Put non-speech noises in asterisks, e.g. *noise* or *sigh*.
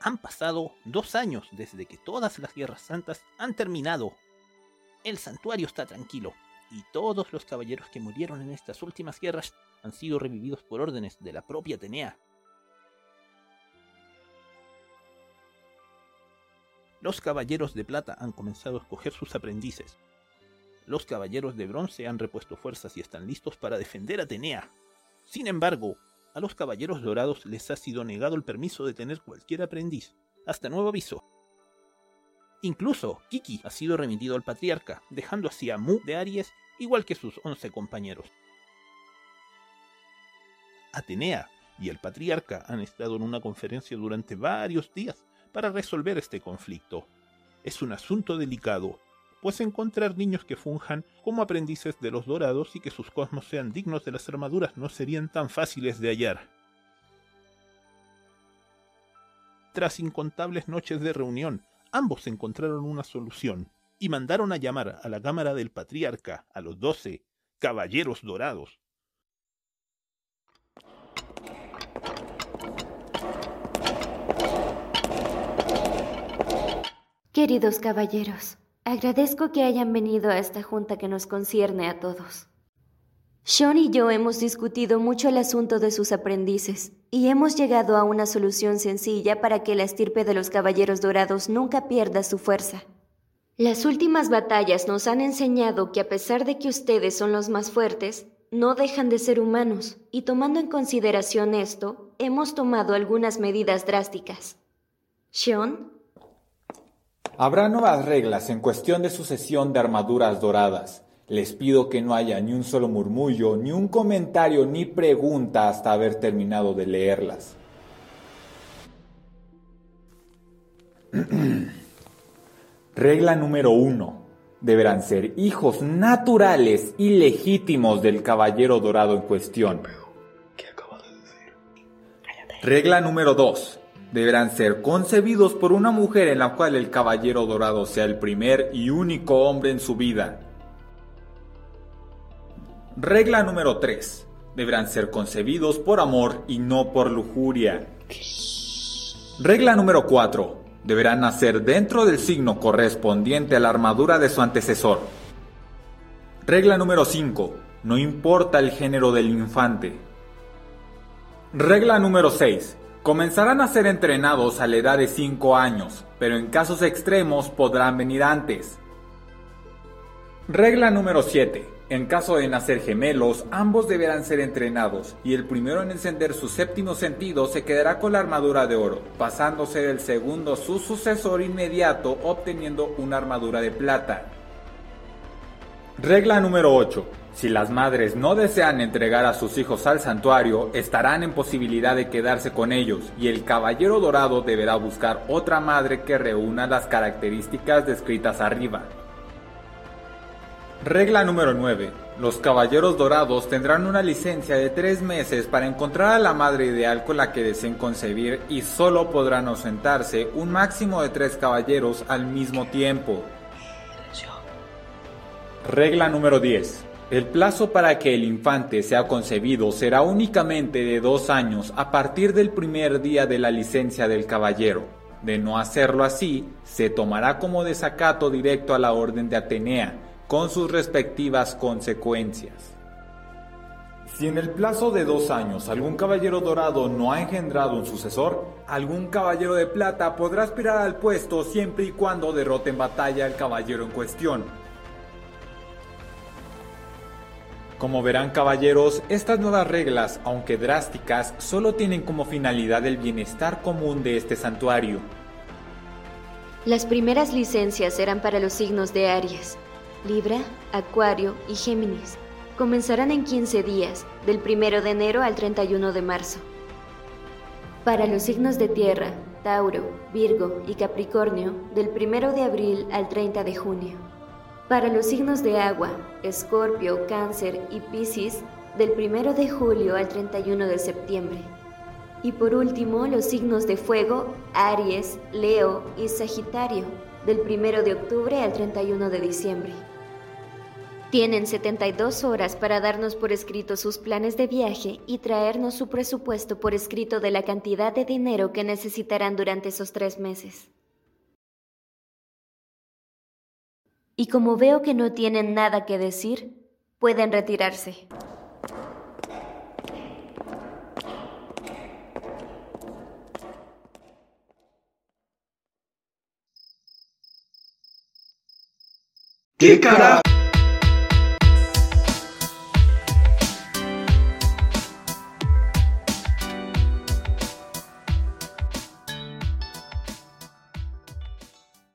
Han pasado dos años desde que todas las guerras santas han terminado. El santuario está tranquilo, y todos los caballeros que murieron en estas últimas guerras han sido revividos por órdenes de la propia Atenea. Los caballeros de plata han comenzado a escoger sus aprendices. Los caballeros de bronce han repuesto fuerzas y están listos para defender a Atenea. Sin embargo, a los caballeros dorados les ha sido negado el permiso de tener cualquier aprendiz, hasta nuevo aviso. Incluso Kiki ha sido remitido al patriarca, dejando así a Mu de Aries igual que sus once compañeros. Atenea y el patriarca han estado en una conferencia durante varios días para resolver este conflicto. Es un asunto delicado, pues encontrar niños que funjan como aprendices de los dorados y que sus cosmos sean dignos de las armaduras no serían tan fáciles de hallar. Tras incontables noches de reunión, ambos encontraron una solución y mandaron a llamar a la cámara del patriarca a los doce caballeros dorados. Queridos caballeros, agradezco que hayan venido a esta junta que nos concierne a todos. Sean y yo hemos discutido mucho el asunto de sus aprendices y hemos llegado a una solución sencilla para que la estirpe de los caballeros dorados nunca pierda su fuerza. Las últimas batallas nos han enseñado que a pesar de que ustedes son los más fuertes, no dejan de ser humanos, y tomando en consideración esto, hemos tomado algunas medidas drásticas. Sean. Habrá nuevas reglas en cuestión de sucesión de armaduras doradas. Les pido que no haya ni un solo murmullo, ni un comentario, ni pregunta hasta haber terminado de leerlas. *clears throat* Regla número uno. Deberán ser hijos naturales y legítimos del caballero dorado en cuestión. Regla número dos. Deberán ser concebidos por una mujer en la cual el caballero dorado sea el primer y único hombre en su vida. Regla número 3. Deberán ser concebidos por amor y no por lujuria. Regla número 4. Deberán nacer dentro del signo correspondiente a la armadura de su antecesor. Regla número 5. No importa el género del infante. Regla número 6. Comenzarán a ser entrenados a la edad de 5 años, pero en casos extremos podrán venir antes. Regla número 7. En caso de nacer gemelos, ambos deberán ser entrenados, y el primero en encender su séptimo sentido se quedará con la armadura de oro, pasándose del segundo su sucesor inmediato obteniendo una armadura de plata. Regla número 8. Si las madres no desean entregar a sus hijos al santuario, estarán en posibilidad de quedarse con ellos, y el caballero dorado deberá buscar otra madre que reúna las características descritas arriba. Regla número 9. Los caballeros dorados tendrán una licencia de tres meses para encontrar a la madre ideal con la que deseen concebir y solo podrán ausentarse un máximo de tres caballeros al mismo tiempo. Regla número 10. El plazo para que el infante sea concebido será únicamente de dos años a partir del primer día de la licencia del caballero. De no hacerlo así, se tomará como desacato directo a la orden de Atenea, con sus respectivas consecuencias. Si en el plazo de dos años algún caballero dorado no ha engendrado un sucesor, algún caballero de plata podrá aspirar al puesto siempre y cuando derrote en batalla al caballero en cuestión. Como verán caballeros, estas nuevas reglas, aunque drásticas, solo tienen como finalidad el bienestar común de este santuario. Las primeras licencias eran para los signos de Aries, Libra, Acuario y Géminis. Comenzarán en 15 días, del 1 de enero al 31 de marzo. Para los signos de tierra, Tauro, Virgo y Capricornio, del 1 de abril al 30 de junio. Para los signos de agua, escorpio, cáncer y piscis, del 1 de julio al 31 de septiembre. Y por último, los signos de fuego, Aries, Leo y Sagitario, del 1 de octubre al 31 de diciembre. Tienen 72 horas para darnos por escrito sus planes de viaje y traernos su presupuesto por escrito de la cantidad de dinero que necesitarán durante esos tres meses. y como veo que no tienen nada que decir, pueden retirarse. ¿Qué?